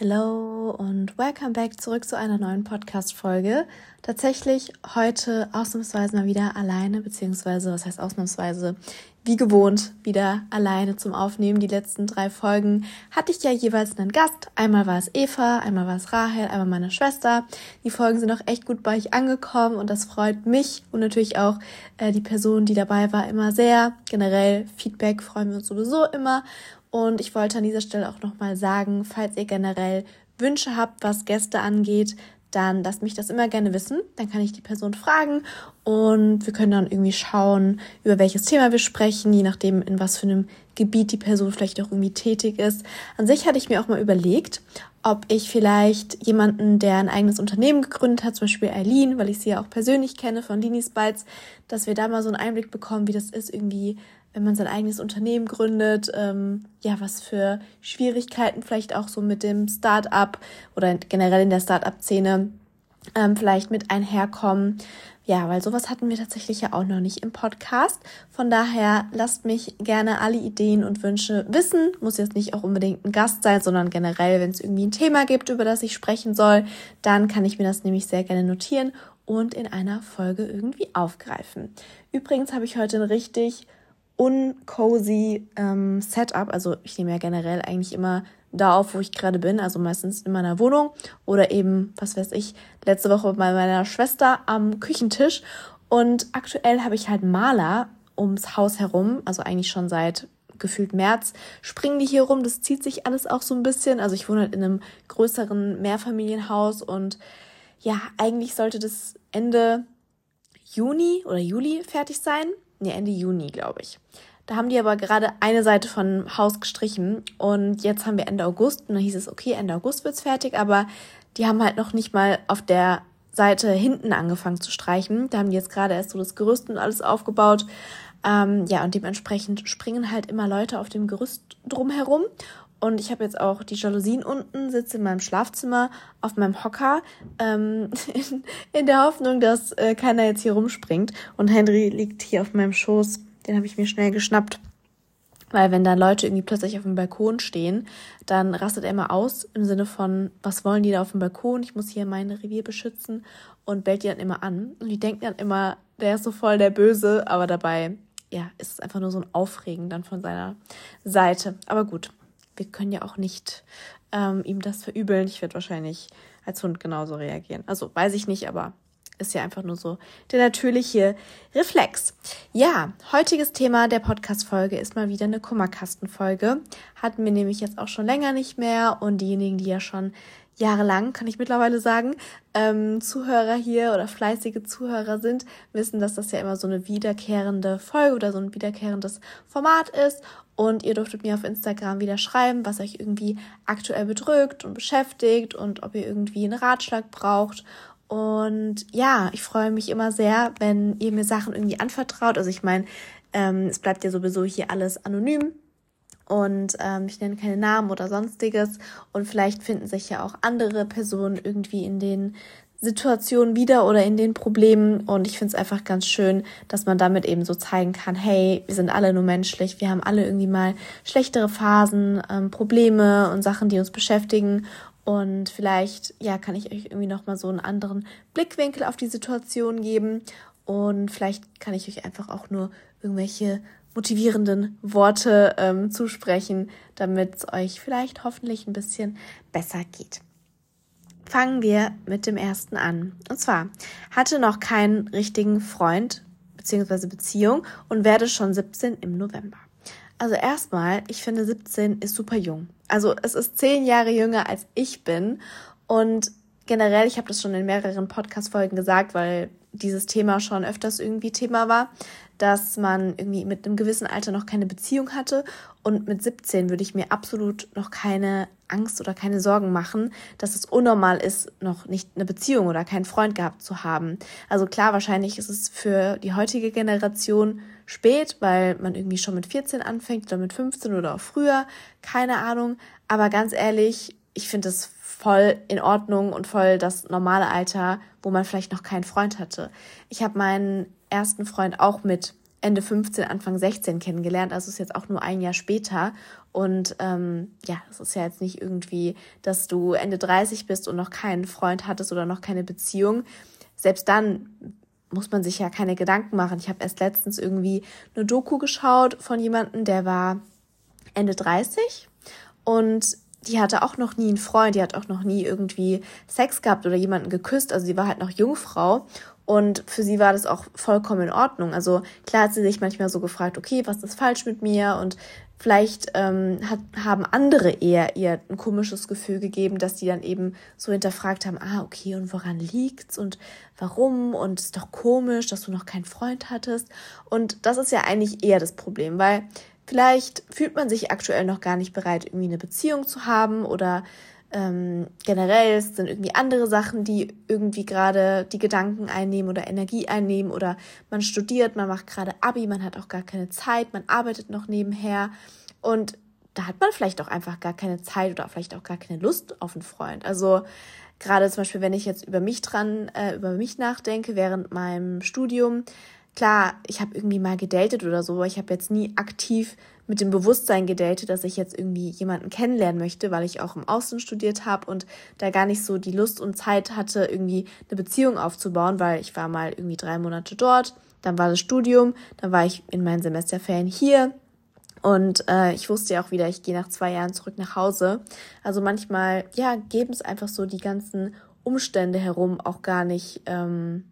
Hello und welcome back zurück zu einer neuen Podcast-Folge. Tatsächlich heute ausnahmsweise mal wieder alleine, beziehungsweise, was heißt ausnahmsweise, wie gewohnt, wieder alleine zum Aufnehmen. Die letzten drei Folgen hatte ich ja jeweils einen Gast. Einmal war es Eva, einmal war es Rahel, einmal meine Schwester. Die Folgen sind auch echt gut bei euch angekommen und das freut mich und natürlich auch äh, die Person, die dabei war, immer sehr. Generell Feedback freuen wir uns sowieso immer. Und ich wollte an dieser Stelle auch nochmal sagen, falls ihr generell Wünsche habt, was Gäste angeht, dann lasst mich das immer gerne wissen. Dann kann ich die Person fragen und wir können dann irgendwie schauen, über welches Thema wir sprechen, je nachdem, in was für einem Gebiet die Person vielleicht auch irgendwie tätig ist. An sich hatte ich mir auch mal überlegt, ob ich vielleicht jemanden, der ein eigenes Unternehmen gegründet hat, zum Beispiel Eileen, weil ich sie ja auch persönlich kenne von Linis Bites, dass wir da mal so einen Einblick bekommen, wie das ist, irgendwie wenn man sein eigenes Unternehmen gründet, ähm, ja, was für Schwierigkeiten vielleicht auch so mit dem Start-up oder generell in der Start-up-Szene ähm, vielleicht mit einherkommen. Ja, weil sowas hatten wir tatsächlich ja auch noch nicht im Podcast. Von daher lasst mich gerne alle Ideen und Wünsche wissen. Muss jetzt nicht auch unbedingt ein Gast sein, sondern generell, wenn es irgendwie ein Thema gibt, über das ich sprechen soll, dann kann ich mir das nämlich sehr gerne notieren und in einer Folge irgendwie aufgreifen. Übrigens habe ich heute ein richtig uncozy ähm, Setup. Also ich nehme ja generell eigentlich immer da auf, wo ich gerade bin, also meistens in meiner Wohnung oder eben, was weiß ich, letzte Woche bei meiner Schwester am Küchentisch. Und aktuell habe ich halt Maler ums Haus herum, also eigentlich schon seit gefühlt März, springen die hier rum. Das zieht sich alles auch so ein bisschen. Also ich wohne halt in einem größeren Mehrfamilienhaus und ja, eigentlich sollte das Ende Juni oder Juli fertig sein nee, Ende Juni, glaube ich. Da haben die aber gerade eine Seite von Haus gestrichen und jetzt haben wir Ende August und dann hieß es, okay, Ende August wird's fertig, aber die haben halt noch nicht mal auf der Seite hinten angefangen zu streichen. Da haben die jetzt gerade erst so das Gerüst und alles aufgebaut. Ähm, ja, und dementsprechend springen halt immer Leute auf dem Gerüst drumherum. Und ich habe jetzt auch die Jalousien unten, sitze in meinem Schlafzimmer auf meinem Hocker, ähm, in, in, der Hoffnung, dass äh, keiner jetzt hier rumspringt. Und Henry liegt hier auf meinem Schoß. Den habe ich mir schnell geschnappt. Weil wenn da Leute irgendwie plötzlich auf dem Balkon stehen, dann rastet er immer aus im Sinne von, was wollen die da auf dem Balkon? Ich muss hier mein Revier beschützen und bellt die dann immer an. Und die denken dann immer, der ist so voll der Böse, aber dabei, ja, ist es einfach nur so ein Aufregen dann von seiner Seite. Aber gut, wir können ja auch nicht ähm, ihm das verübeln. Ich werde wahrscheinlich als Hund genauso reagieren. Also weiß ich nicht, aber ist ja einfach nur so der natürliche Reflex. Ja, heutiges Thema der Podcast-Folge ist mal wieder eine Kummerkasten-Folge. Hatten wir nämlich jetzt auch schon länger nicht mehr und diejenigen, die ja schon jahrelang, kann ich mittlerweile sagen, ähm, Zuhörer hier oder fleißige Zuhörer sind, wissen, dass das ja immer so eine wiederkehrende Folge oder so ein wiederkehrendes Format ist. Und ihr durftet mir auf Instagram wieder schreiben, was euch irgendwie aktuell bedrückt und beschäftigt und ob ihr irgendwie einen Ratschlag braucht. Und ja, ich freue mich immer sehr, wenn ihr mir Sachen irgendwie anvertraut. Also ich meine, ähm, es bleibt ja sowieso hier alles anonym und ähm, ich nenne keine Namen oder sonstiges und vielleicht finden sich ja auch andere Personen irgendwie in den Situationen wieder oder in den Problemen. Und ich finde es einfach ganz schön, dass man damit eben so zeigen kann, hey, wir sind alle nur menschlich, wir haben alle irgendwie mal schlechtere Phasen, ähm, Probleme und Sachen, die uns beschäftigen. Und vielleicht ja kann ich euch irgendwie noch mal so einen anderen Blickwinkel auf die Situation geben. Und vielleicht kann ich euch einfach auch nur irgendwelche motivierenden Worte ähm, zusprechen, damit es euch vielleicht hoffentlich ein bisschen besser geht. Fangen wir mit dem ersten an. Und zwar hatte noch keinen richtigen Freund bzw. Beziehung und werde schon 17 im November. Also erstmal, ich finde 17 ist super jung. Also es ist zehn Jahre jünger als ich bin und generell, ich habe das schon in mehreren Podcast-Folgen gesagt, weil dieses Thema schon öfters irgendwie Thema war dass man irgendwie mit einem gewissen Alter noch keine Beziehung hatte und mit 17 würde ich mir absolut noch keine Angst oder keine Sorgen machen, dass es unnormal ist, noch nicht eine Beziehung oder keinen Freund gehabt zu haben. Also klar, wahrscheinlich ist es für die heutige Generation spät, weil man irgendwie schon mit 14 anfängt oder mit 15 oder auch früher, keine Ahnung. Aber ganz ehrlich, ich finde es voll in Ordnung und voll das normale Alter, wo man vielleicht noch keinen Freund hatte. Ich habe meinen ersten Freund auch mit Ende 15, Anfang 16 kennengelernt, also ist jetzt auch nur ein Jahr später. Und ähm, ja, es ist ja jetzt nicht irgendwie, dass du Ende 30 bist und noch keinen Freund hattest oder noch keine Beziehung. Selbst dann muss man sich ja keine Gedanken machen. Ich habe erst letztens irgendwie eine Doku geschaut von jemandem, der war Ende 30 und die hatte auch noch nie einen Freund, die hat auch noch nie irgendwie Sex gehabt oder jemanden geküsst. Also sie war halt noch Jungfrau und für sie war das auch vollkommen in Ordnung. Also klar hat sie sich manchmal so gefragt, okay, was ist falsch mit mir? Und vielleicht ähm, hat, haben andere eher ihr ein komisches Gefühl gegeben, dass die dann eben so hinterfragt haben, ah, okay, und woran liegt's und warum? Und ist doch komisch, dass du noch keinen Freund hattest. Und das ist ja eigentlich eher das Problem, weil vielleicht fühlt man sich aktuell noch gar nicht bereit, irgendwie eine Beziehung zu haben oder ähm, generell es sind irgendwie andere Sachen, die irgendwie gerade die Gedanken einnehmen oder Energie einnehmen oder man studiert, man macht gerade Abi, man hat auch gar keine Zeit, man arbeitet noch nebenher und da hat man vielleicht auch einfach gar keine Zeit oder vielleicht auch gar keine Lust auf einen Freund. Also gerade zum Beispiel, wenn ich jetzt über mich dran, äh, über mich nachdenke während meinem Studium, klar, ich habe irgendwie mal gedatet oder so, aber ich habe jetzt nie aktiv mit dem Bewusstsein gedatet, dass ich jetzt irgendwie jemanden kennenlernen möchte, weil ich auch im Außen studiert habe und da gar nicht so die Lust und Zeit hatte, irgendwie eine Beziehung aufzubauen, weil ich war mal irgendwie drei Monate dort, dann war das Studium, dann war ich in meinen Semesterferien hier und äh, ich wusste ja auch wieder, ich gehe nach zwei Jahren zurück nach Hause. Also manchmal, ja, geben es einfach so die ganzen Umstände herum auch gar nicht. Ähm,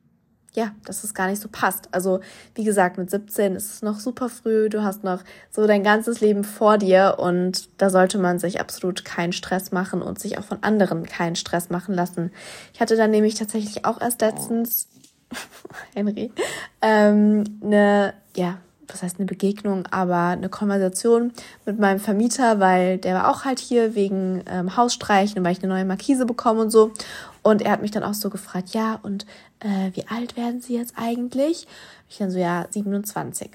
ja, dass es gar nicht so passt. Also, wie gesagt, mit 17 ist es noch super früh, du hast noch so dein ganzes Leben vor dir und da sollte man sich absolut keinen Stress machen und sich auch von anderen keinen Stress machen lassen. Ich hatte dann nämlich tatsächlich auch erst letztens, Henry, ähm, eine, ja, was heißt eine Begegnung, aber eine Konversation mit meinem Vermieter, weil der war auch halt hier wegen ähm, Hausstreichen, weil ich eine neue Markise bekomme und so. Und er hat mich dann auch so gefragt, ja, und äh, wie alt werden Sie jetzt eigentlich? Ich dann so, ja, 27.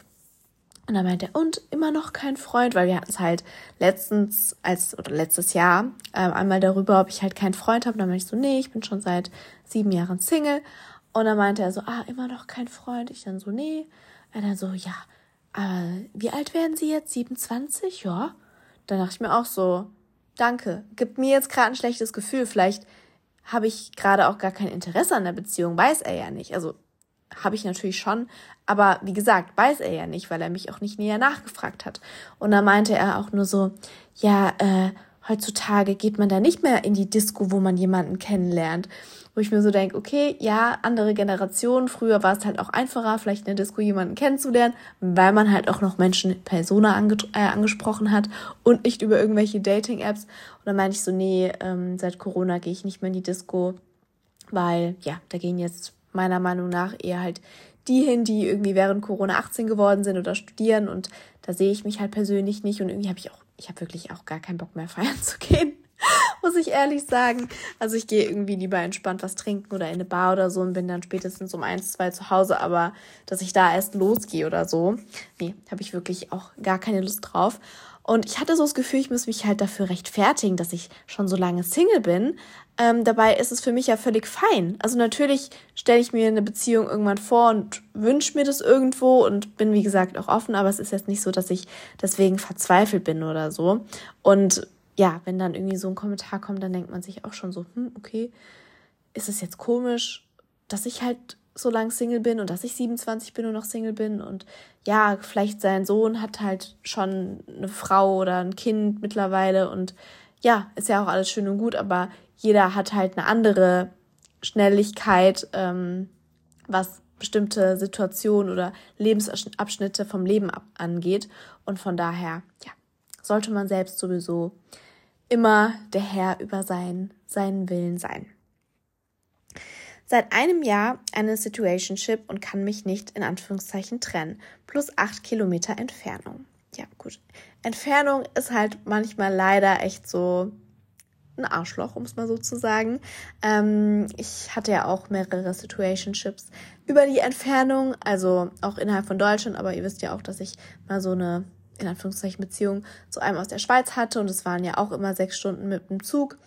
Und dann meinte er, und immer noch kein Freund, weil wir hatten es halt letztens, als, oder letztes Jahr, ähm, einmal darüber, ob ich halt keinen Freund habe. Und dann meinte ich so, nee, ich bin schon seit sieben Jahren Single. Und dann meinte er so, ah, immer noch kein Freund. Ich dann so, nee. Er dann so, ja, äh, wie alt werden Sie jetzt? 27? Ja. Dann dachte ich mir auch so, danke. Gibt mir jetzt gerade ein schlechtes Gefühl. Vielleicht habe ich gerade auch gar kein Interesse an der Beziehung, weiß er ja nicht. Also habe ich natürlich schon, aber wie gesagt, weiß er ja nicht, weil er mich auch nicht näher nachgefragt hat. Und da meinte er auch nur so, ja, äh, heutzutage geht man da nicht mehr in die Disco, wo man jemanden kennenlernt wo ich mir so denke, okay, ja, andere Generation, früher war es halt auch einfacher, vielleicht in der Disco jemanden kennenzulernen, weil man halt auch noch Menschen Persona ange äh, angesprochen hat und nicht über irgendwelche Dating-Apps. Und dann meinte ich so, nee, ähm, seit Corona gehe ich nicht mehr in die Disco, weil ja, da gehen jetzt meiner Meinung nach eher halt die hin, die irgendwie während Corona 18 geworden sind oder studieren und da sehe ich mich halt persönlich nicht und irgendwie habe ich auch, ich habe wirklich auch gar keinen Bock mehr feiern zu gehen. muss ich ehrlich sagen. Also ich gehe irgendwie lieber entspannt was trinken oder in eine Bar oder so und bin dann spätestens um eins, zwei zu Hause, aber dass ich da erst losgehe oder so, nee, habe ich wirklich auch gar keine Lust drauf. Und ich hatte so das Gefühl, ich muss mich halt dafür rechtfertigen, dass ich schon so lange Single bin. Ähm, dabei ist es für mich ja völlig fein. Also natürlich stelle ich mir eine Beziehung irgendwann vor und wünsche mir das irgendwo und bin, wie gesagt, auch offen, aber es ist jetzt nicht so, dass ich deswegen verzweifelt bin oder so. Und ja, wenn dann irgendwie so ein Kommentar kommt, dann denkt man sich auch schon so, hm, okay, ist es jetzt komisch, dass ich halt so lang Single bin und dass ich 27 bin und noch Single bin. Und ja, vielleicht sein Sohn hat halt schon eine Frau oder ein Kind mittlerweile. Und ja, ist ja auch alles schön und gut, aber jeder hat halt eine andere Schnelligkeit, ähm, was bestimmte Situationen oder Lebensabschnitte vom Leben angeht. Und von daher, ja, sollte man selbst sowieso immer der Herr über sein, seinen Willen sein. Seit einem Jahr eine Situationship und kann mich nicht in Anführungszeichen trennen. Plus acht Kilometer Entfernung. Ja, gut. Entfernung ist halt manchmal leider echt so ein Arschloch, um es mal so zu sagen. Ähm, ich hatte ja auch mehrere Situationships über die Entfernung, also auch innerhalb von Deutschland, aber ihr wisst ja auch, dass ich mal so eine in Anführungszeichen Beziehung zu einem aus der Schweiz hatte und es waren ja auch immer sechs Stunden mit dem Zug.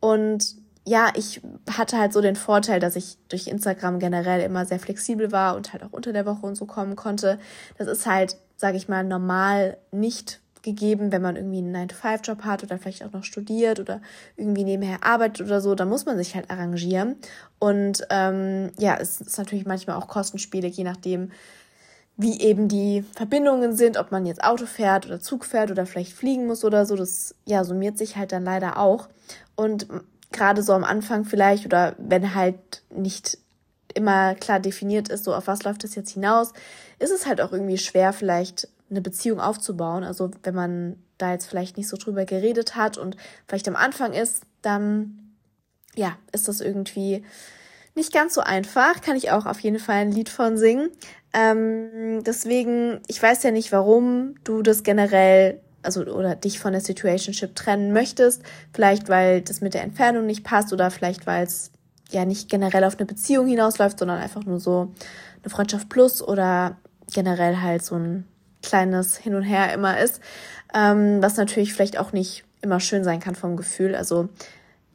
Und ja, ich hatte halt so den Vorteil, dass ich durch Instagram generell immer sehr flexibel war und halt auch unter der Woche und so kommen konnte. Das ist halt, sage ich mal, normal nicht gegeben, wenn man irgendwie einen 9-to-5-Job hat oder vielleicht auch noch studiert oder irgendwie nebenher arbeitet oder so, da muss man sich halt arrangieren. Und ähm, ja, es ist natürlich manchmal auch kostenspielig, je nachdem, wie eben die Verbindungen sind, ob man jetzt Auto fährt oder Zug fährt oder vielleicht fliegen muss oder so. Das ja, summiert sich halt dann leider auch. Und gerade so am Anfang vielleicht oder wenn halt nicht immer klar definiert ist, so auf was läuft das jetzt hinaus, ist es halt auch irgendwie schwer, vielleicht eine Beziehung aufzubauen. Also wenn man da jetzt vielleicht nicht so drüber geredet hat und vielleicht am Anfang ist, dann ja, ist das irgendwie nicht ganz so einfach. Kann ich auch auf jeden Fall ein Lied von singen. Ähm, deswegen, ich weiß ja nicht, warum du das generell, also oder dich von der Situationship trennen möchtest. Vielleicht, weil das mit der Entfernung nicht passt oder vielleicht, weil es ja nicht generell auf eine Beziehung hinausläuft, sondern einfach nur so eine Freundschaft plus oder generell halt so ein kleines Hin und Her immer ist, ähm, was natürlich vielleicht auch nicht immer schön sein kann vom Gefühl. Also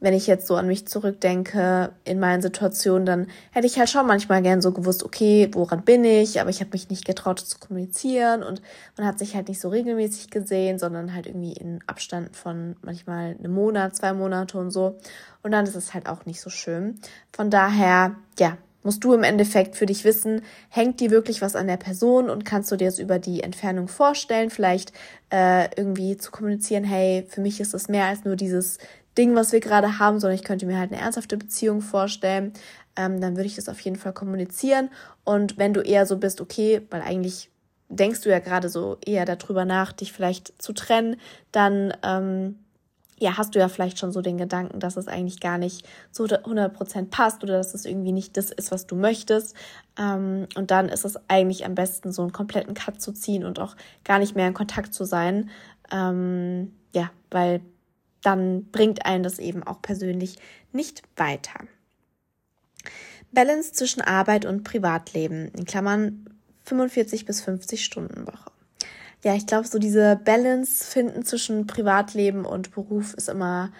wenn ich jetzt so an mich zurückdenke in meinen Situationen, dann hätte ich halt schon manchmal gern so gewusst, okay, woran bin ich, aber ich habe mich nicht getraut zu kommunizieren und man hat sich halt nicht so regelmäßig gesehen, sondern halt irgendwie in Abstand von manchmal einem Monat, zwei Monate und so. Und dann ist es halt auch nicht so schön. Von daher, ja, musst du im Endeffekt für dich wissen, hängt dir wirklich was an der Person und kannst du dir es über die Entfernung vorstellen, vielleicht äh, irgendwie zu kommunizieren, hey, für mich ist das mehr als nur dieses Ding, was wir gerade haben, sondern ich könnte mir halt eine ernsthafte Beziehung vorstellen, ähm, dann würde ich das auf jeden Fall kommunizieren. Und wenn du eher so bist, okay, weil eigentlich denkst du ja gerade so eher darüber nach, dich vielleicht zu trennen, dann ähm, ja, hast du ja vielleicht schon so den Gedanken, dass es eigentlich gar nicht so 100% passt oder dass es irgendwie nicht das ist, was du möchtest. Ähm, und dann ist es eigentlich am besten, so einen kompletten Cut zu ziehen und auch gar nicht mehr in Kontakt zu sein. Ähm, ja, weil dann bringt einen das eben auch persönlich nicht weiter. Balance zwischen Arbeit und Privatleben, in Klammern 45 bis 50 Stunden Woche. Ja, ich glaube, so diese Balance finden zwischen Privatleben und Beruf ist immer,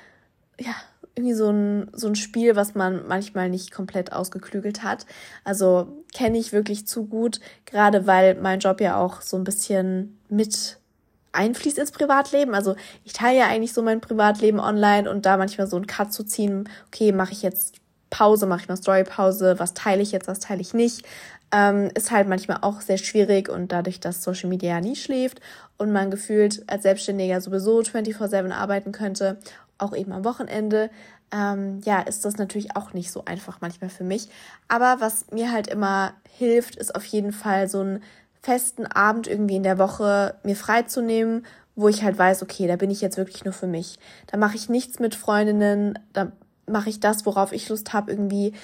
ja, irgendwie so ein, so ein Spiel, was man manchmal nicht komplett ausgeklügelt hat. Also kenne ich wirklich zu gut, gerade weil mein Job ja auch so ein bisschen mit einfließt ins Privatleben. Also ich teile ja eigentlich so mein Privatleben online und da manchmal so einen Cut zu ziehen, okay, mache ich jetzt Pause, mache ich mal Storypause, was teile ich jetzt, was teile ich nicht, ähm, ist halt manchmal auch sehr schwierig und dadurch, dass Social Media nie schläft und man gefühlt als Selbstständiger sowieso 24-7 arbeiten könnte, auch eben am Wochenende, ähm, ja, ist das natürlich auch nicht so einfach manchmal für mich. Aber was mir halt immer hilft, ist auf jeden Fall so ein festen Abend irgendwie in der Woche mir freizunehmen, wo ich halt weiß, okay, da bin ich jetzt wirklich nur für mich. Da mache ich nichts mit Freundinnen, da mache ich das, worauf ich Lust habe, irgendwie,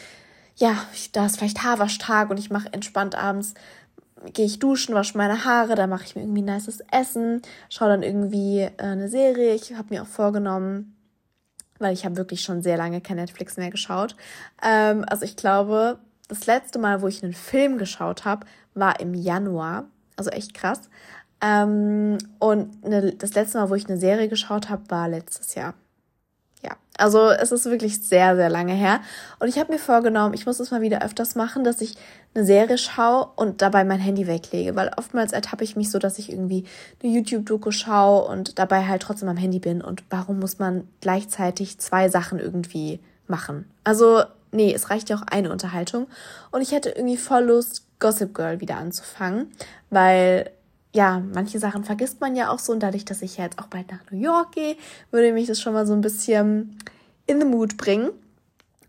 ja, da ist vielleicht Haarwaschtag und ich mache entspannt abends, gehe ich duschen, wasche meine Haare, da mache ich mir irgendwie nices Essen, schaue dann irgendwie äh, eine Serie. Ich habe mir auch vorgenommen, weil ich habe wirklich schon sehr lange kein Netflix mehr geschaut. Ähm, also ich glaube, das letzte Mal, wo ich einen Film geschaut habe, war im Januar. Also echt krass. Ähm, und ne, das letzte Mal, wo ich eine Serie geschaut habe, war letztes Jahr. Ja, also es ist wirklich sehr, sehr lange her. Und ich habe mir vorgenommen, ich muss es mal wieder öfters machen, dass ich eine Serie schaue und dabei mein Handy weglege. Weil oftmals ertappe ich mich so, dass ich irgendwie eine YouTube-Doku schaue und dabei halt trotzdem am Handy bin. Und warum muss man gleichzeitig zwei Sachen irgendwie machen? Also nee, es reicht ja auch eine Unterhaltung. Und ich hätte irgendwie voll Lust, Gossip Girl wieder anzufangen, weil ja, manche Sachen vergisst man ja auch so und dadurch, dass ich jetzt auch bald nach New York gehe, würde mich das schon mal so ein bisschen in the mood bringen.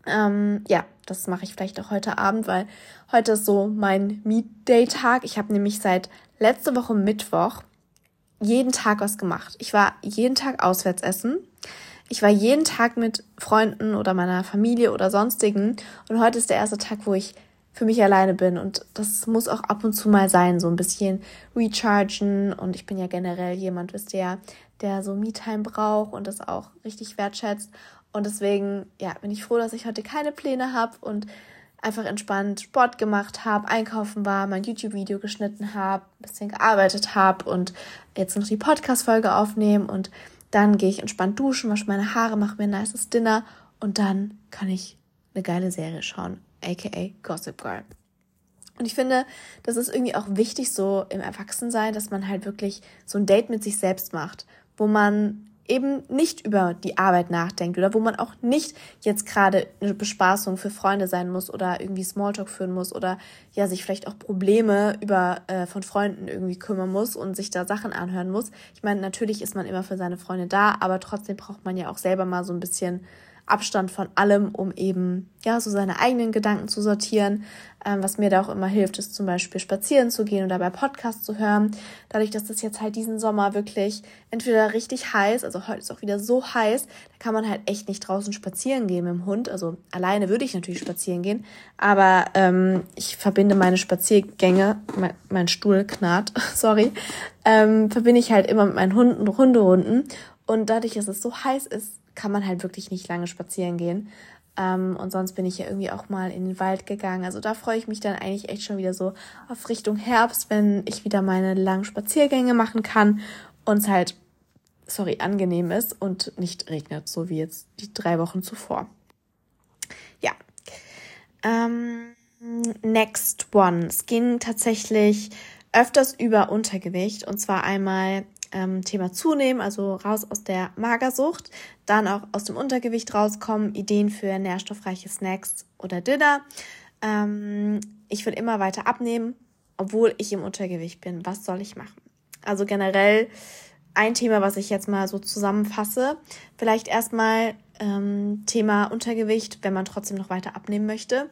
Ähm, ja, das mache ich vielleicht auch heute Abend, weil heute ist so mein Meet Day Tag. Ich habe nämlich seit letzte Woche Mittwoch jeden Tag was gemacht. Ich war jeden Tag auswärts essen. Ich war jeden Tag mit Freunden oder meiner Familie oder sonstigen. Und heute ist der erste Tag, wo ich für mich alleine bin. Und das muss auch ab und zu mal sein, so ein bisschen rechargen. Und ich bin ja generell jemand, wisst ihr der so Me-Time braucht und das auch richtig wertschätzt. Und deswegen, ja, bin ich froh, dass ich heute keine Pläne habe und einfach entspannt Sport gemacht habe, einkaufen war, mein YouTube-Video geschnitten habe, ein bisschen gearbeitet habe und jetzt noch die Podcast-Folge aufnehmen und dann gehe ich entspannt duschen, wasche meine Haare, mache mir ein nices Dinner und dann kann ich eine geile Serie schauen, aka Gossip Girl. Und ich finde, das ist irgendwie auch wichtig so im Erwachsensein, dass man halt wirklich so ein Date mit sich selbst macht, wo man eben nicht über die Arbeit nachdenkt oder wo man auch nicht jetzt gerade eine Bespaßung für Freunde sein muss oder irgendwie Smalltalk führen muss oder ja sich vielleicht auch Probleme über äh, von Freunden irgendwie kümmern muss und sich da Sachen anhören muss. Ich meine, natürlich ist man immer für seine Freunde da, aber trotzdem braucht man ja auch selber mal so ein bisschen Abstand von allem, um eben ja so seine eigenen Gedanken zu sortieren. Ähm, was mir da auch immer hilft, ist zum Beispiel spazieren zu gehen oder bei Podcasts zu hören. Dadurch, dass das jetzt halt diesen Sommer wirklich entweder richtig heiß, also heute ist auch wieder so heiß, da kann man halt echt nicht draußen spazieren gehen mit dem Hund. Also alleine würde ich natürlich spazieren gehen, aber ähm, ich verbinde meine Spaziergänge, mein, mein Stuhl knarrt, sorry, ähm, verbinde ich halt immer mit meinen Hunden, Hunderunden. Und dadurch, dass es so heiß ist, kann man halt wirklich nicht lange spazieren gehen. Ähm, und sonst bin ich ja irgendwie auch mal in den Wald gegangen. Also da freue ich mich dann eigentlich echt schon wieder so auf Richtung Herbst, wenn ich wieder meine langen Spaziergänge machen kann und es halt, sorry, angenehm ist und nicht regnet, so wie jetzt die drei Wochen zuvor. Ja. Ähm, next one. Es ging tatsächlich öfters über Untergewicht und zwar einmal ähm, Thema Zunehmen, also raus aus der Magersucht, dann auch aus dem Untergewicht rauskommen, Ideen für nährstoffreiche Snacks oder Dinner. Ähm, ich will immer weiter abnehmen, obwohl ich im Untergewicht bin. Was soll ich machen? Also generell ein Thema, was ich jetzt mal so zusammenfasse. Vielleicht erstmal ähm, Thema Untergewicht, wenn man trotzdem noch weiter abnehmen möchte.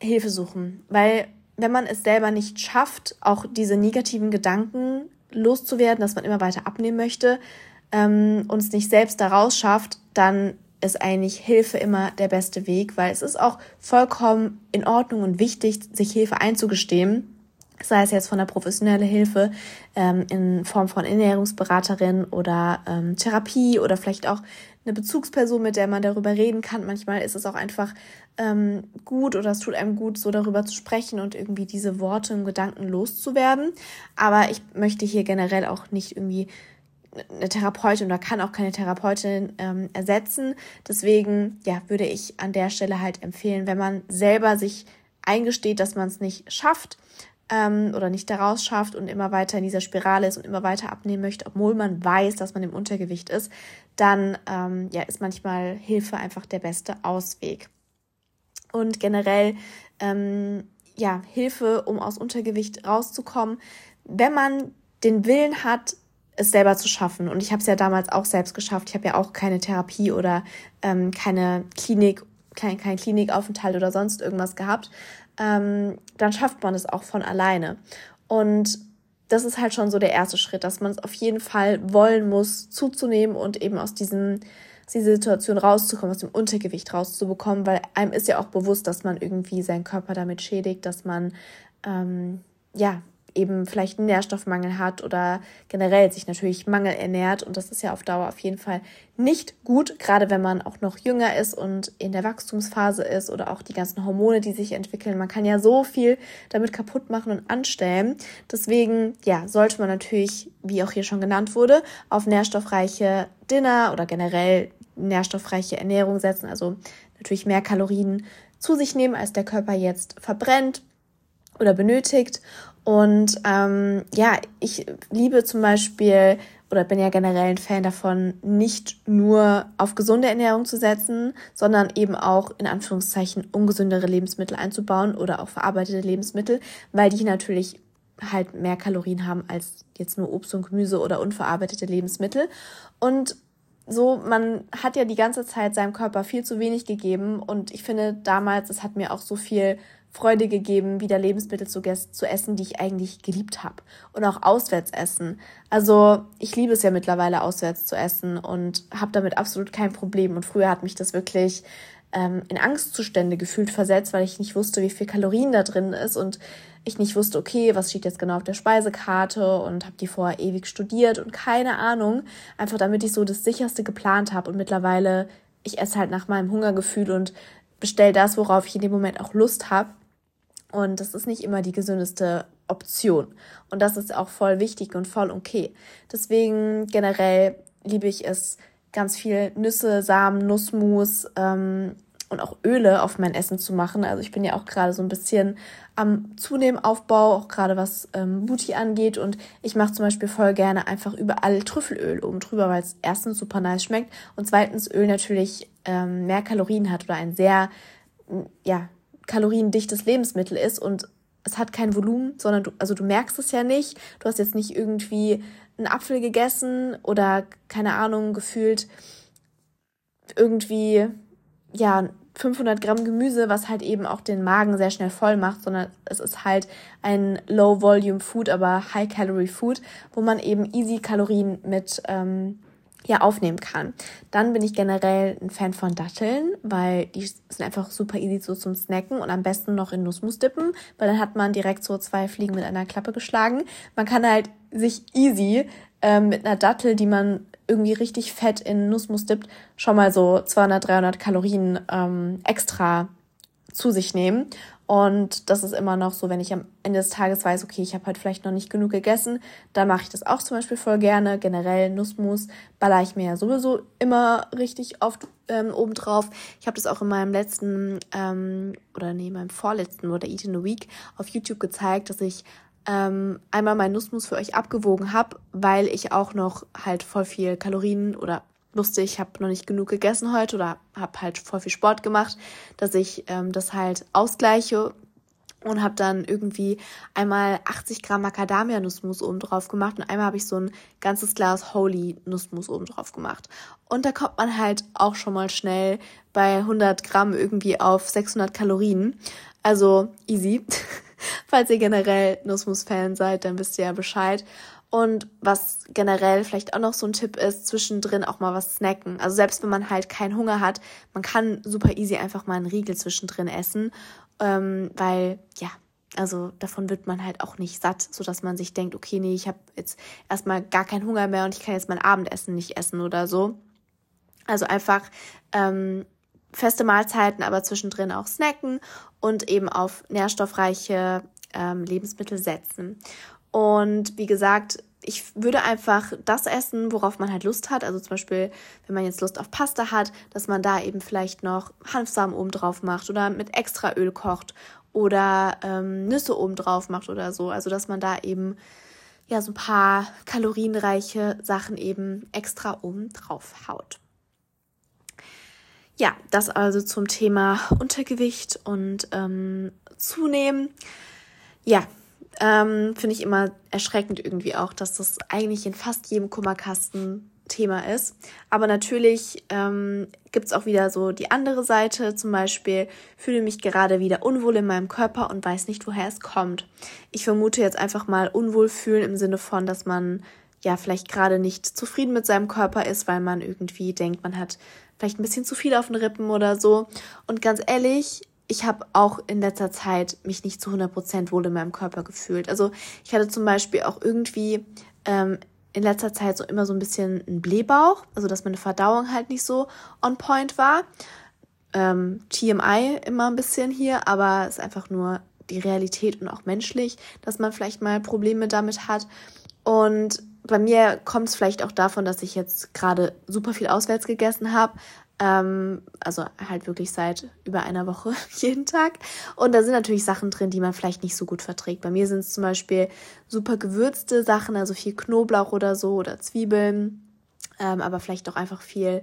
Hilfe suchen, weil wenn man es selber nicht schafft, auch diese negativen Gedanken loszuwerden, dass man immer weiter abnehmen möchte ähm, und es nicht selbst daraus schafft, dann ist eigentlich Hilfe immer der beste Weg, weil es ist auch vollkommen in Ordnung und wichtig, sich Hilfe einzugestehen, sei es jetzt von der professionellen Hilfe ähm, in Form von Ernährungsberaterin oder ähm, Therapie oder vielleicht auch eine Bezugsperson, mit der man darüber reden kann. Manchmal ist es auch einfach ähm, gut oder es tut einem gut, so darüber zu sprechen und irgendwie diese Worte und Gedanken loszuwerden. Aber ich möchte hier generell auch nicht irgendwie eine Therapeutin oder kann auch keine Therapeutin ähm, ersetzen. Deswegen, ja, würde ich an der Stelle halt empfehlen, wenn man selber sich eingesteht, dass man es nicht schafft, ähm, oder nicht daraus schafft und immer weiter in dieser Spirale ist und immer weiter abnehmen möchte, obwohl man weiß, dass man im Untergewicht ist, dann ähm, ja, ist manchmal Hilfe einfach der beste Ausweg. Und generell ähm, ja, Hilfe, um aus Untergewicht rauszukommen, wenn man den Willen hat, es selber zu schaffen. Und ich habe es ja damals auch selbst geschafft. Ich habe ja auch keine Therapie oder ähm, keine Klinik, kein, kein Klinikaufenthalt oder sonst irgendwas gehabt, ähm, dann schafft man es auch von alleine. Und das ist halt schon so der erste Schritt, dass man es auf jeden Fall wollen muss, zuzunehmen und eben aus diesem aus Situation rauszukommen, aus dem Untergewicht rauszubekommen, weil einem ist ja auch bewusst, dass man irgendwie seinen Körper damit schädigt, dass man ähm, ja eben vielleicht einen Nährstoffmangel hat oder generell sich natürlich Mangel ernährt. Und das ist ja auf Dauer auf jeden Fall nicht gut, gerade wenn man auch noch jünger ist und in der Wachstumsphase ist oder auch die ganzen Hormone, die sich entwickeln. Man kann ja so viel damit kaputt machen und anstellen. Deswegen, ja, sollte man natürlich, wie auch hier schon genannt wurde, auf nährstoffreiche Dinner oder generell nährstoffreiche Ernährung setzen. Also natürlich mehr Kalorien zu sich nehmen, als der Körper jetzt verbrennt oder benötigt. Und ähm, ja, ich liebe zum Beispiel oder bin ja generell ein Fan davon, nicht nur auf gesunde Ernährung zu setzen, sondern eben auch in Anführungszeichen ungesündere Lebensmittel einzubauen oder auch verarbeitete Lebensmittel, weil die natürlich halt mehr Kalorien haben als jetzt nur Obst und Gemüse oder unverarbeitete Lebensmittel. Und so, man hat ja die ganze Zeit seinem Körper viel zu wenig gegeben und ich finde damals, es hat mir auch so viel Freude gegeben, wieder Lebensmittel zu, zu essen, die ich eigentlich geliebt habe. Und auch auswärts essen. Also ich liebe es ja mittlerweile auswärts zu essen und habe damit absolut kein Problem. Und früher hat mich das wirklich ähm, in Angstzustände gefühlt versetzt, weil ich nicht wusste, wie viel Kalorien da drin ist und ich nicht wusste, okay, was steht jetzt genau auf der Speisekarte und habe die vorher ewig studiert und keine Ahnung, einfach damit ich so das sicherste geplant habe und mittlerweile ich esse halt nach meinem Hungergefühl und bestell das, worauf ich in dem Moment auch Lust habe. Und das ist nicht immer die gesündeste Option. Und das ist auch voll wichtig und voll okay. Deswegen generell liebe ich es, ganz viel Nüsse, Samen, Nussmus, ähm, und auch Öle auf mein Essen zu machen. Also ich bin ja auch gerade so ein bisschen am Zunehmen Aufbau, auch gerade was ähm, Booty angeht. Und ich mache zum Beispiel voll gerne einfach überall Trüffelöl oben drüber, weil es erstens super nice schmeckt und zweitens Öl natürlich ähm, mehr Kalorien hat oder ein sehr ja, kaloriendichtes Lebensmittel ist und es hat kein Volumen, sondern du, also du merkst es ja nicht. Du hast jetzt nicht irgendwie einen Apfel gegessen oder keine Ahnung, gefühlt irgendwie ja, 500 Gramm Gemüse, was halt eben auch den Magen sehr schnell voll macht, sondern es ist halt ein Low-Volume-Food, aber High-Calorie-Food, wo man eben easy Kalorien mit ähm, ja, aufnehmen kann. Dann bin ich generell ein Fan von Datteln, weil die sind einfach super easy so zum Snacken und am besten noch in Nussmus dippen, weil dann hat man direkt so zwei Fliegen mit einer Klappe geschlagen. Man kann halt sich easy ähm, mit einer Dattel, die man irgendwie richtig fett in Nussmus dippt, schon mal so 200, 300 Kalorien ähm, extra zu sich nehmen. Und das ist immer noch so, wenn ich am Ende des Tages weiß, okay, ich habe heute vielleicht noch nicht genug gegessen, dann mache ich das auch zum Beispiel voll gerne. Generell Nussmus baller ich mir ja sowieso immer richtig oft ähm, obendrauf. Ich habe das auch in meinem letzten ähm, oder nee, meinem vorletzten oder Eat in a Week auf YouTube gezeigt, dass ich ähm, einmal mein Nussmus für euch abgewogen habe, weil ich auch noch halt voll viel Kalorien oder wusste, ich habe noch nicht genug gegessen heute oder habe halt voll viel Sport gemacht, dass ich ähm, das halt ausgleiche und habe dann irgendwie einmal 80 Gramm Macadamia-Nussmus oben drauf gemacht und einmal habe ich so ein ganzes Glas Holy Nussmus oben drauf gemacht. Und da kommt man halt auch schon mal schnell bei 100 Gramm irgendwie auf 600 Kalorien. Also easy. Falls ihr generell Nussmus-Fan seid, dann wisst ihr ja Bescheid. Und was generell vielleicht auch noch so ein Tipp ist, zwischendrin auch mal was snacken. Also selbst wenn man halt keinen Hunger hat, man kann super easy einfach mal einen Riegel zwischendrin essen, ähm, weil ja, also davon wird man halt auch nicht satt, so dass man sich denkt, okay, nee, ich habe jetzt erstmal gar keinen Hunger mehr und ich kann jetzt mein Abendessen nicht essen oder so. Also einfach ähm, feste Mahlzeiten, aber zwischendrin auch snacken und eben auf nährstoffreiche ähm, Lebensmittel setzen. Und wie gesagt, ich würde einfach das essen, worauf man halt Lust hat. Also zum Beispiel, wenn man jetzt Lust auf Pasta hat, dass man da eben vielleicht noch Hanfsamen oben drauf macht oder mit extra Öl kocht oder ähm, Nüsse oben drauf macht oder so. Also dass man da eben ja so ein paar kalorienreiche Sachen eben extra oben drauf haut. Ja, das also zum Thema Untergewicht und ähm, Zunehmen. Ja, ähm, finde ich immer erschreckend irgendwie auch, dass das eigentlich in fast jedem Kummerkasten Thema ist. Aber natürlich ähm, gibt es auch wieder so die andere Seite. Zum Beispiel fühle mich gerade wieder unwohl in meinem Körper und weiß nicht, woher es kommt. Ich vermute jetzt einfach mal Unwohlfühlen im Sinne von, dass man ja vielleicht gerade nicht zufrieden mit seinem Körper ist, weil man irgendwie denkt, man hat vielleicht ein bisschen zu viel auf den Rippen oder so. Und ganz ehrlich, ich habe auch in letzter Zeit mich nicht zu 100% wohl in meinem Körper gefühlt. Also ich hatte zum Beispiel auch irgendwie ähm, in letzter Zeit so immer so ein bisschen einen Blähbauch, also dass meine Verdauung halt nicht so on point war. Ähm, TMI immer ein bisschen hier, aber es ist einfach nur die Realität und auch menschlich, dass man vielleicht mal Probleme damit hat. Und bei mir kommt es vielleicht auch davon, dass ich jetzt gerade super viel auswärts gegessen habe. Ähm, also halt wirklich seit über einer Woche jeden Tag. Und da sind natürlich Sachen drin, die man vielleicht nicht so gut verträgt. Bei mir sind es zum Beispiel super gewürzte Sachen, also viel Knoblauch oder so oder Zwiebeln. Ähm, aber vielleicht auch einfach viel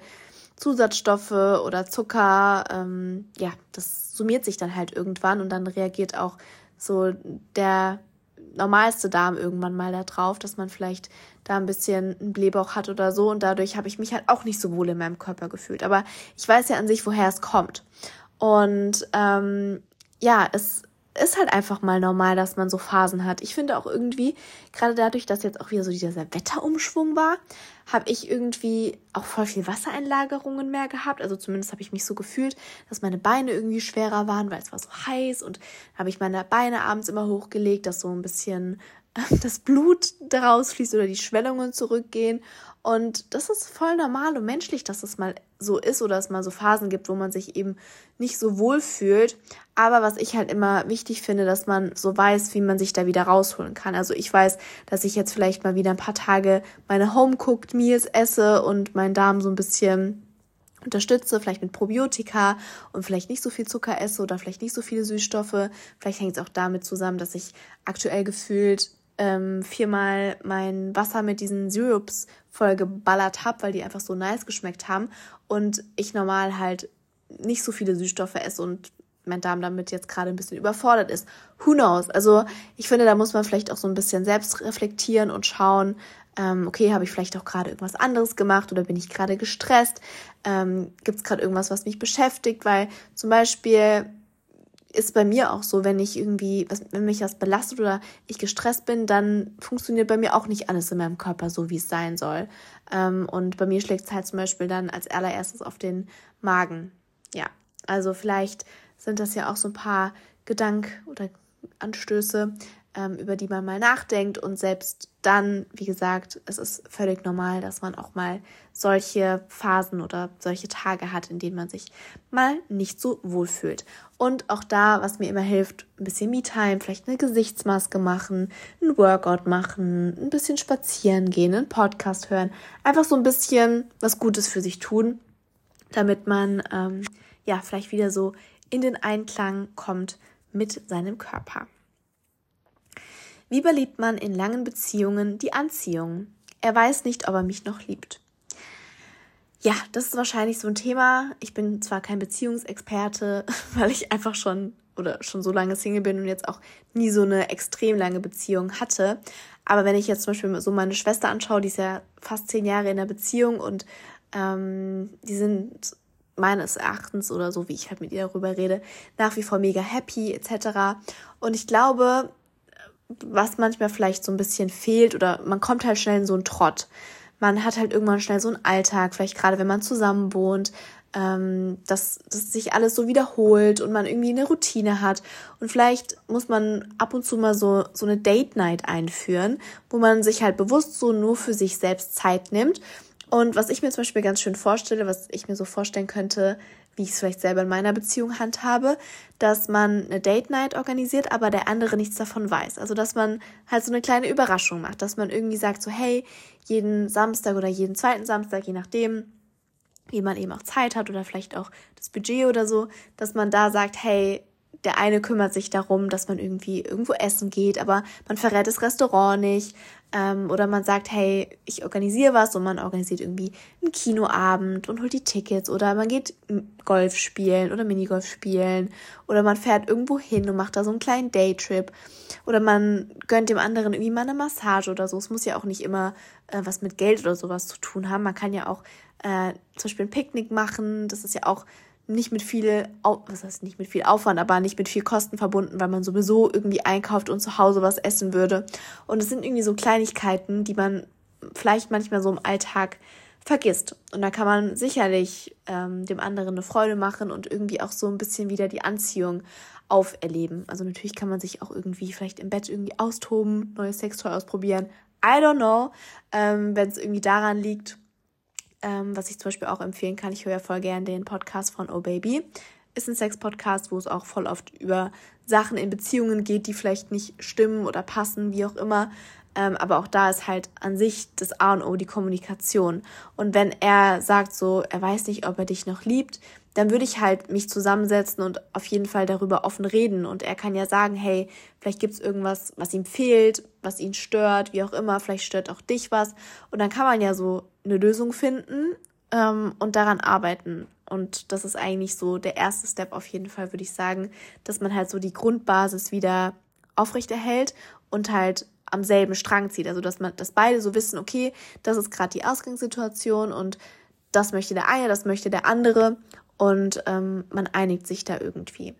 Zusatzstoffe oder Zucker. Ähm, ja, das summiert sich dann halt irgendwann und dann reagiert auch so der normalste Darm irgendwann mal da drauf, dass man vielleicht da ein bisschen einen Blähbauch hat oder so. Und dadurch habe ich mich halt auch nicht so wohl in meinem Körper gefühlt. Aber ich weiß ja an sich, woher es kommt. Und ähm, ja, es ist halt einfach mal normal, dass man so Phasen hat. Ich finde auch irgendwie, gerade dadurch, dass jetzt auch wieder so dieser Wetterumschwung war, habe ich irgendwie auch voll viel Wassereinlagerungen mehr gehabt. Also zumindest habe ich mich so gefühlt, dass meine Beine irgendwie schwerer waren, weil es war so heiß und habe ich meine Beine abends immer hochgelegt, dass so ein bisschen das Blut daraus fließt oder die Schwellungen zurückgehen. Und das ist voll normal und menschlich, dass es mal so ist oder es mal so Phasen gibt, wo man sich eben nicht so wohl fühlt. Aber was ich halt immer wichtig finde, dass man so weiß, wie man sich da wieder rausholen kann. Also ich weiß, dass ich jetzt vielleicht mal wieder ein paar Tage meine Home-Cooked Meals esse und mein Darm so ein bisschen unterstütze, vielleicht mit Probiotika und vielleicht nicht so viel Zucker esse oder vielleicht nicht so viele Süßstoffe. Vielleicht hängt es auch damit zusammen, dass ich aktuell gefühlt ähm, viermal mein Wasser mit diesen Syrups voll geballert habe, weil die einfach so nice geschmeckt haben und ich normal halt nicht so viele Süßstoffe esse und mein Darm damit jetzt gerade ein bisschen überfordert ist. Who knows? Also ich finde, da muss man vielleicht auch so ein bisschen selbst reflektieren und schauen, ähm, okay, habe ich vielleicht auch gerade irgendwas anderes gemacht oder bin ich gerade gestresst? Ähm, Gibt es gerade irgendwas, was mich beschäftigt? Weil zum Beispiel ist bei mir auch so, wenn ich irgendwie, was, wenn mich was belastet oder ich gestresst bin, dann funktioniert bei mir auch nicht alles in meinem Körper so, wie es sein soll. Ähm, und bei mir schlägt es halt zum Beispiel dann als allererstes auf den Magen. Ja, also vielleicht sind das ja auch so ein paar Gedank- oder Anstöße, ähm, über die man mal nachdenkt. Und selbst dann, wie gesagt, es ist völlig normal, dass man auch mal solche Phasen oder solche Tage hat, in denen man sich mal nicht so wohl fühlt. Und auch da, was mir immer hilft, ein bisschen Me-Time, vielleicht eine Gesichtsmaske machen, ein Workout machen, ein bisschen spazieren gehen, einen Podcast hören. Einfach so ein bisschen was Gutes für sich tun, damit man ähm, ja vielleicht wieder so in den Einklang kommt mit seinem Körper. Wie überlebt man in langen Beziehungen die Anziehung? Er weiß nicht, ob er mich noch liebt. Ja, das ist wahrscheinlich so ein Thema. Ich bin zwar kein Beziehungsexperte, weil ich einfach schon oder schon so lange Single bin und jetzt auch nie so eine extrem lange Beziehung hatte. Aber wenn ich jetzt zum Beispiel so meine Schwester anschaue, die ist ja fast zehn Jahre in der Beziehung und ähm, die sind meines Erachtens oder so, wie ich halt mit ihr darüber rede, nach wie vor mega happy etc. Und ich glaube, was manchmal vielleicht so ein bisschen fehlt oder man kommt halt schnell in so einen Trott. Man hat halt irgendwann schnell so einen Alltag, vielleicht gerade wenn man zusammen wohnt, ähm, dass, dass sich alles so wiederholt und man irgendwie eine Routine hat. Und vielleicht muss man ab und zu mal so, so eine Date Night einführen, wo man sich halt bewusst so nur für sich selbst Zeit nimmt. Und was ich mir zum Beispiel ganz schön vorstelle, was ich mir so vorstellen könnte, wie ich es vielleicht selber in meiner Beziehung handhabe, dass man eine Date Night organisiert, aber der andere nichts davon weiß. Also dass man halt so eine kleine Überraschung macht, dass man irgendwie sagt so, hey, jeden Samstag oder jeden zweiten Samstag, je nachdem, wie man eben auch Zeit hat oder vielleicht auch das Budget oder so, dass man da sagt, hey, der eine kümmert sich darum, dass man irgendwie irgendwo essen geht, aber man verrät das Restaurant nicht. Ähm, oder man sagt, hey, ich organisiere was und man organisiert irgendwie einen Kinoabend und holt die Tickets. Oder man geht Golf spielen oder Minigolf spielen. Oder man fährt irgendwo hin und macht da so einen kleinen Daytrip. Oder man gönnt dem anderen irgendwie mal eine Massage oder so. Es muss ja auch nicht immer äh, was mit Geld oder sowas zu tun haben. Man kann ja auch äh, zum Beispiel ein Picknick machen. Das ist ja auch nicht mit viel, was heißt nicht mit viel Aufwand, aber nicht mit viel Kosten verbunden, weil man sowieso irgendwie einkauft und zu Hause was essen würde. Und es sind irgendwie so Kleinigkeiten, die man vielleicht manchmal so im Alltag vergisst. Und da kann man sicherlich ähm, dem anderen eine Freude machen und irgendwie auch so ein bisschen wieder die Anziehung auferleben. Also natürlich kann man sich auch irgendwie vielleicht im Bett irgendwie austoben, neues Sextoy ausprobieren. I don't know, ähm, wenn es irgendwie daran liegt, ähm, was ich zum Beispiel auch empfehlen kann. Ich höre ja voll gern den Podcast von Oh Baby. Ist ein Sex-Podcast, wo es auch voll oft über Sachen in Beziehungen geht, die vielleicht nicht stimmen oder passen, wie auch immer. Ähm, aber auch da ist halt an sich das A und O die Kommunikation. Und wenn er sagt so, er weiß nicht, ob er dich noch liebt, dann würde ich halt mich zusammensetzen und auf jeden Fall darüber offen reden. Und er kann ja sagen, hey, vielleicht gibt's irgendwas, was ihm fehlt, was ihn stört, wie auch immer, vielleicht stört auch dich was. Und dann kann man ja so eine Lösung finden ähm, und daran arbeiten. Und das ist eigentlich so der erste Step auf jeden Fall, würde ich sagen, dass man halt so die Grundbasis wieder aufrechterhält und halt am selben Strang zieht. Also dass man, dass beide so wissen, okay, das ist gerade die Ausgangssituation und das möchte der eine, das möchte der andere und ähm, man einigt sich da irgendwie.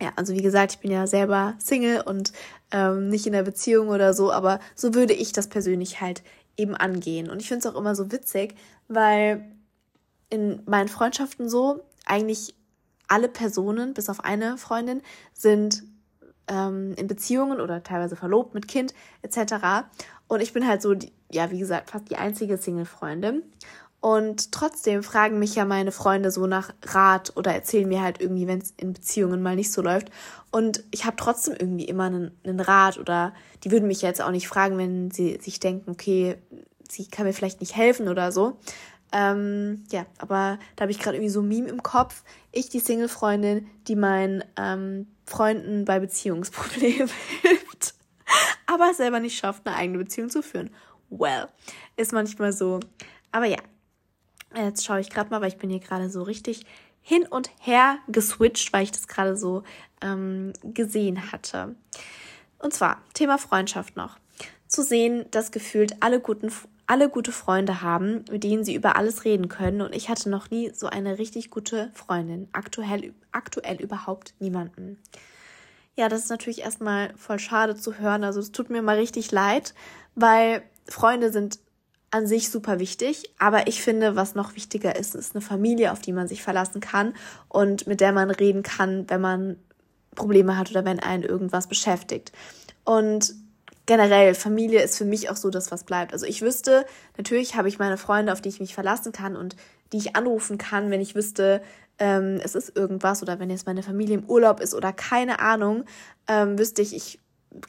Ja, also wie gesagt, ich bin ja selber Single und ähm, nicht in der Beziehung oder so, aber so würde ich das persönlich halt eben angehen. Und ich finde es auch immer so witzig, weil in meinen Freundschaften so eigentlich alle Personen, bis auf eine Freundin, sind ähm, in Beziehungen oder teilweise verlobt mit Kind etc. Und ich bin halt so, die, ja, wie gesagt, fast die einzige Single-Freundin. Und trotzdem fragen mich ja meine Freunde so nach Rat oder erzählen mir halt irgendwie, wenn es in Beziehungen mal nicht so läuft. Und ich habe trotzdem irgendwie immer einen, einen Rat oder die würden mich jetzt auch nicht fragen, wenn sie sich denken, okay, sie kann mir vielleicht nicht helfen oder so. Ähm, ja, aber da habe ich gerade irgendwie so ein Meme im Kopf. Ich, die Single-Freundin, die meinen ähm, Freunden bei Beziehungsproblemen hilft, aber selber nicht schafft, eine eigene Beziehung zu führen. Well, ist manchmal so. Aber ja, jetzt schaue ich gerade mal, weil ich bin hier gerade so richtig hin und her geswitcht, weil ich das gerade so ähm, gesehen hatte. Und zwar Thema Freundschaft noch. Zu sehen, dass gefühlt alle guten alle gute Freunde haben, mit denen sie über alles reden können. Und ich hatte noch nie so eine richtig gute Freundin. Aktuell, aktuell überhaupt niemanden. Ja, das ist natürlich erstmal voll schade zu hören. Also es tut mir mal richtig leid, weil Freunde sind an sich super wichtig, aber ich finde, was noch wichtiger ist, ist eine Familie, auf die man sich verlassen kann und mit der man reden kann, wenn man Probleme hat oder wenn einen irgendwas beschäftigt. Und generell, Familie ist für mich auch so das, was bleibt. Also ich wüsste, natürlich habe ich meine Freunde, auf die ich mich verlassen kann und die ich anrufen kann, wenn ich wüsste, ähm, es ist irgendwas oder wenn jetzt meine Familie im Urlaub ist oder keine Ahnung, ähm, wüsste ich, ich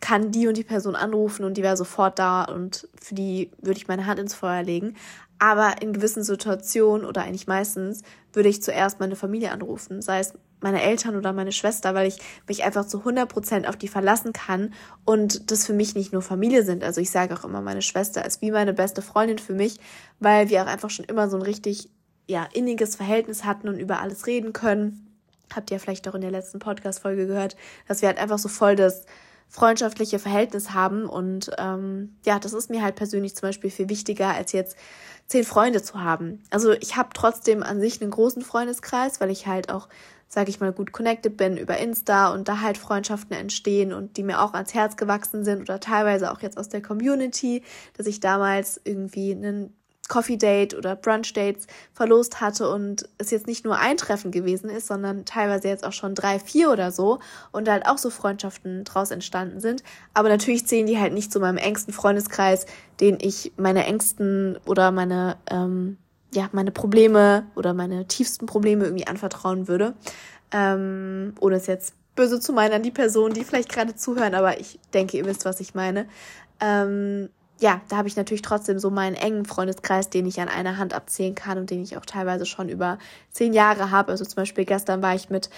kann die und die Person anrufen und die wäre sofort da und für die würde ich meine Hand ins Feuer legen. Aber in gewissen Situationen oder eigentlich meistens würde ich zuerst meine Familie anrufen, sei es meine Eltern oder meine Schwester, weil ich mich einfach zu 100 Prozent auf die verlassen kann und das für mich nicht nur Familie sind. Also ich sage auch immer, meine Schwester ist wie meine beste Freundin für mich, weil wir auch einfach schon immer so ein richtig, ja, inniges Verhältnis hatten und über alles reden können. Habt ihr vielleicht auch in der letzten Podcast-Folge gehört, dass wir halt einfach so voll das freundschaftliche Verhältnis haben. Und ähm, ja, das ist mir halt persönlich zum Beispiel viel wichtiger, als jetzt zehn Freunde zu haben. Also ich habe trotzdem an sich einen großen Freundeskreis, weil ich halt auch, sage ich mal, gut connected bin über Insta und da halt Freundschaften entstehen und die mir auch ans Herz gewachsen sind oder teilweise auch jetzt aus der Community, dass ich damals irgendwie einen Coffee Date oder Brunch Dates verlost hatte und es jetzt nicht nur ein Treffen gewesen ist, sondern teilweise jetzt auch schon drei, vier oder so und halt auch so Freundschaften draus entstanden sind. Aber natürlich zählen die halt nicht zu meinem engsten Freundeskreis, den ich meine engsten oder meine, ähm, ja, meine Probleme oder meine tiefsten Probleme irgendwie anvertrauen würde. Ähm, ohne es jetzt böse zu meinen an die Personen, die vielleicht gerade zuhören, aber ich denke, ihr wisst, was ich meine. Ähm, ja, da habe ich natürlich trotzdem so meinen engen Freundeskreis, den ich an einer Hand abzählen kann und den ich auch teilweise schon über zehn Jahre habe. Also zum Beispiel gestern war ich mit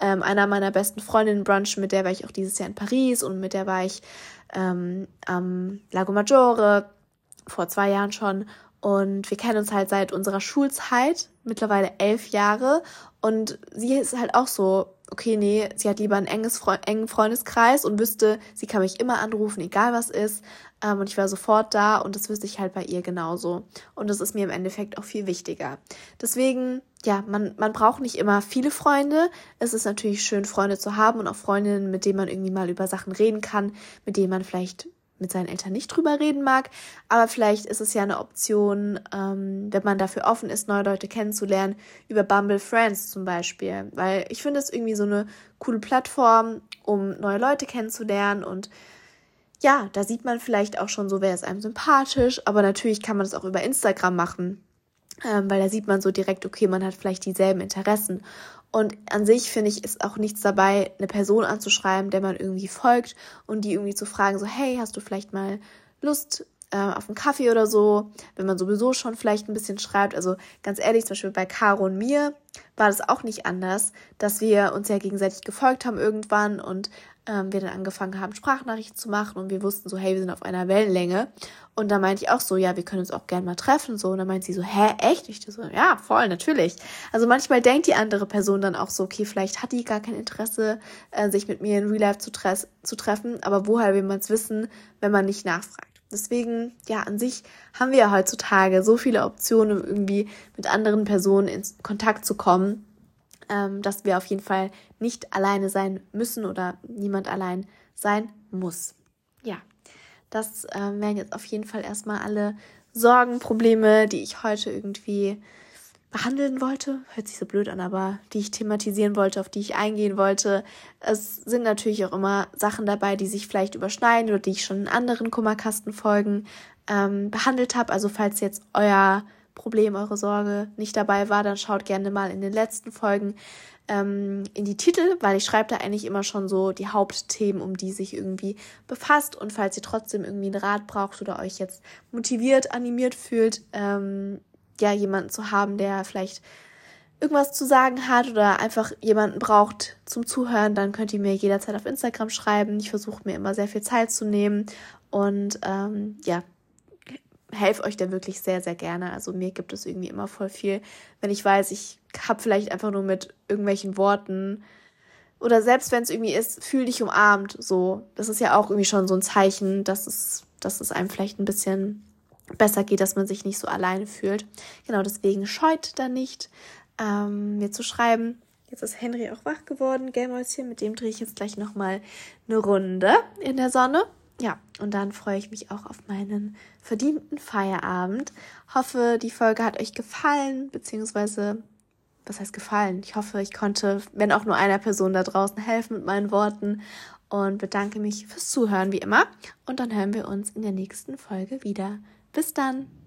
ähm, einer meiner besten Freundinnen brunch, mit der war ich auch dieses Jahr in Paris und mit der war ich ähm, am Lago Maggiore vor zwei Jahren schon. Und wir kennen uns halt seit unserer Schulzeit, mittlerweile elf Jahre. Und sie ist halt auch so okay, nee, sie hat lieber einen enges Fre engen Freundeskreis und wüsste, sie kann mich immer anrufen, egal was ist. Ähm, und ich war sofort da und das wüsste ich halt bei ihr genauso. Und das ist mir im Endeffekt auch viel wichtiger. Deswegen, ja, man, man braucht nicht immer viele Freunde. Es ist natürlich schön, Freunde zu haben und auch Freundinnen, mit denen man irgendwie mal über Sachen reden kann, mit denen man vielleicht mit seinen Eltern nicht drüber reden mag. Aber vielleicht ist es ja eine Option, ähm, wenn man dafür offen ist, neue Leute kennenzulernen, über Bumble Friends zum Beispiel. Weil ich finde es irgendwie so eine coole Plattform, um neue Leute kennenzulernen und ja, da sieht man vielleicht auch schon so, wer ist einem sympathisch, aber natürlich kann man das auch über Instagram machen, ähm, weil da sieht man so direkt, okay, man hat vielleicht dieselben Interessen. Und an sich finde ich, ist auch nichts dabei, eine Person anzuschreiben, der man irgendwie folgt und die irgendwie zu fragen, so, hey, hast du vielleicht mal Lust äh, auf einen Kaffee oder so, wenn man sowieso schon vielleicht ein bisschen schreibt. Also ganz ehrlich, zum Beispiel bei Caro und mir war das auch nicht anders, dass wir uns ja gegenseitig gefolgt haben irgendwann und ähm, wir dann angefangen haben, Sprachnachrichten zu machen und wir wussten so, hey, wir sind auf einer Wellenlänge. Und da meinte ich auch so, ja, wir können uns auch gerne mal treffen. So, und dann meint sie so, hä, echt? Ich so, ja, voll, natürlich. Also manchmal denkt die andere Person dann auch so, okay, vielleicht hat die gar kein Interesse, äh, sich mit mir in Real Life zu, tre zu treffen, aber woher will man es wissen, wenn man nicht nachfragt? Deswegen, ja, an sich haben wir ja heutzutage so viele Optionen, um irgendwie mit anderen Personen in Kontakt zu kommen ähm, dass wir auf jeden Fall nicht alleine sein müssen oder niemand allein sein muss. Ja, das ähm, wären jetzt auf jeden Fall erstmal alle Sorgen, Probleme, die ich heute irgendwie behandeln wollte. Hört sich so blöd an, aber die ich thematisieren wollte, auf die ich eingehen wollte. Es sind natürlich auch immer Sachen dabei, die sich vielleicht überschneiden oder die ich schon in anderen Kummerkastenfolgen ähm, behandelt habe. Also falls jetzt euer Problem, eure Sorge nicht dabei war, dann schaut gerne mal in den letzten Folgen ähm, in die Titel, weil ich schreibe da eigentlich immer schon so die Hauptthemen, um die sich irgendwie befasst. Und falls ihr trotzdem irgendwie einen Rat braucht oder euch jetzt motiviert, animiert fühlt, ähm, ja, jemanden zu haben, der vielleicht irgendwas zu sagen hat oder einfach jemanden braucht zum Zuhören, dann könnt ihr mir jederzeit auf Instagram schreiben. Ich versuche mir immer sehr viel Zeit zu nehmen und ähm, ja, helfe euch da wirklich sehr, sehr gerne. Also mir gibt es irgendwie immer voll viel, wenn ich weiß, ich habe vielleicht einfach nur mit irgendwelchen Worten oder selbst wenn es irgendwie ist, fühl dich umarmt, so. Das ist ja auch irgendwie schon so ein Zeichen, dass es, dass es einem vielleicht ein bisschen besser geht, dass man sich nicht so alleine fühlt. Genau, deswegen scheut da nicht, ähm, mir zu schreiben. Jetzt ist Henry auch wach geworden, Gelmäuschen, mit dem drehe ich jetzt gleich nochmal eine Runde in der Sonne. Ja, und dann freue ich mich auch auf meinen verdienten Feierabend. Hoffe, die Folge hat euch gefallen, beziehungsweise, was heißt gefallen? Ich hoffe, ich konnte, wenn auch nur einer Person da draußen helfen mit meinen Worten und bedanke mich fürs Zuhören wie immer. Und dann hören wir uns in der nächsten Folge wieder. Bis dann!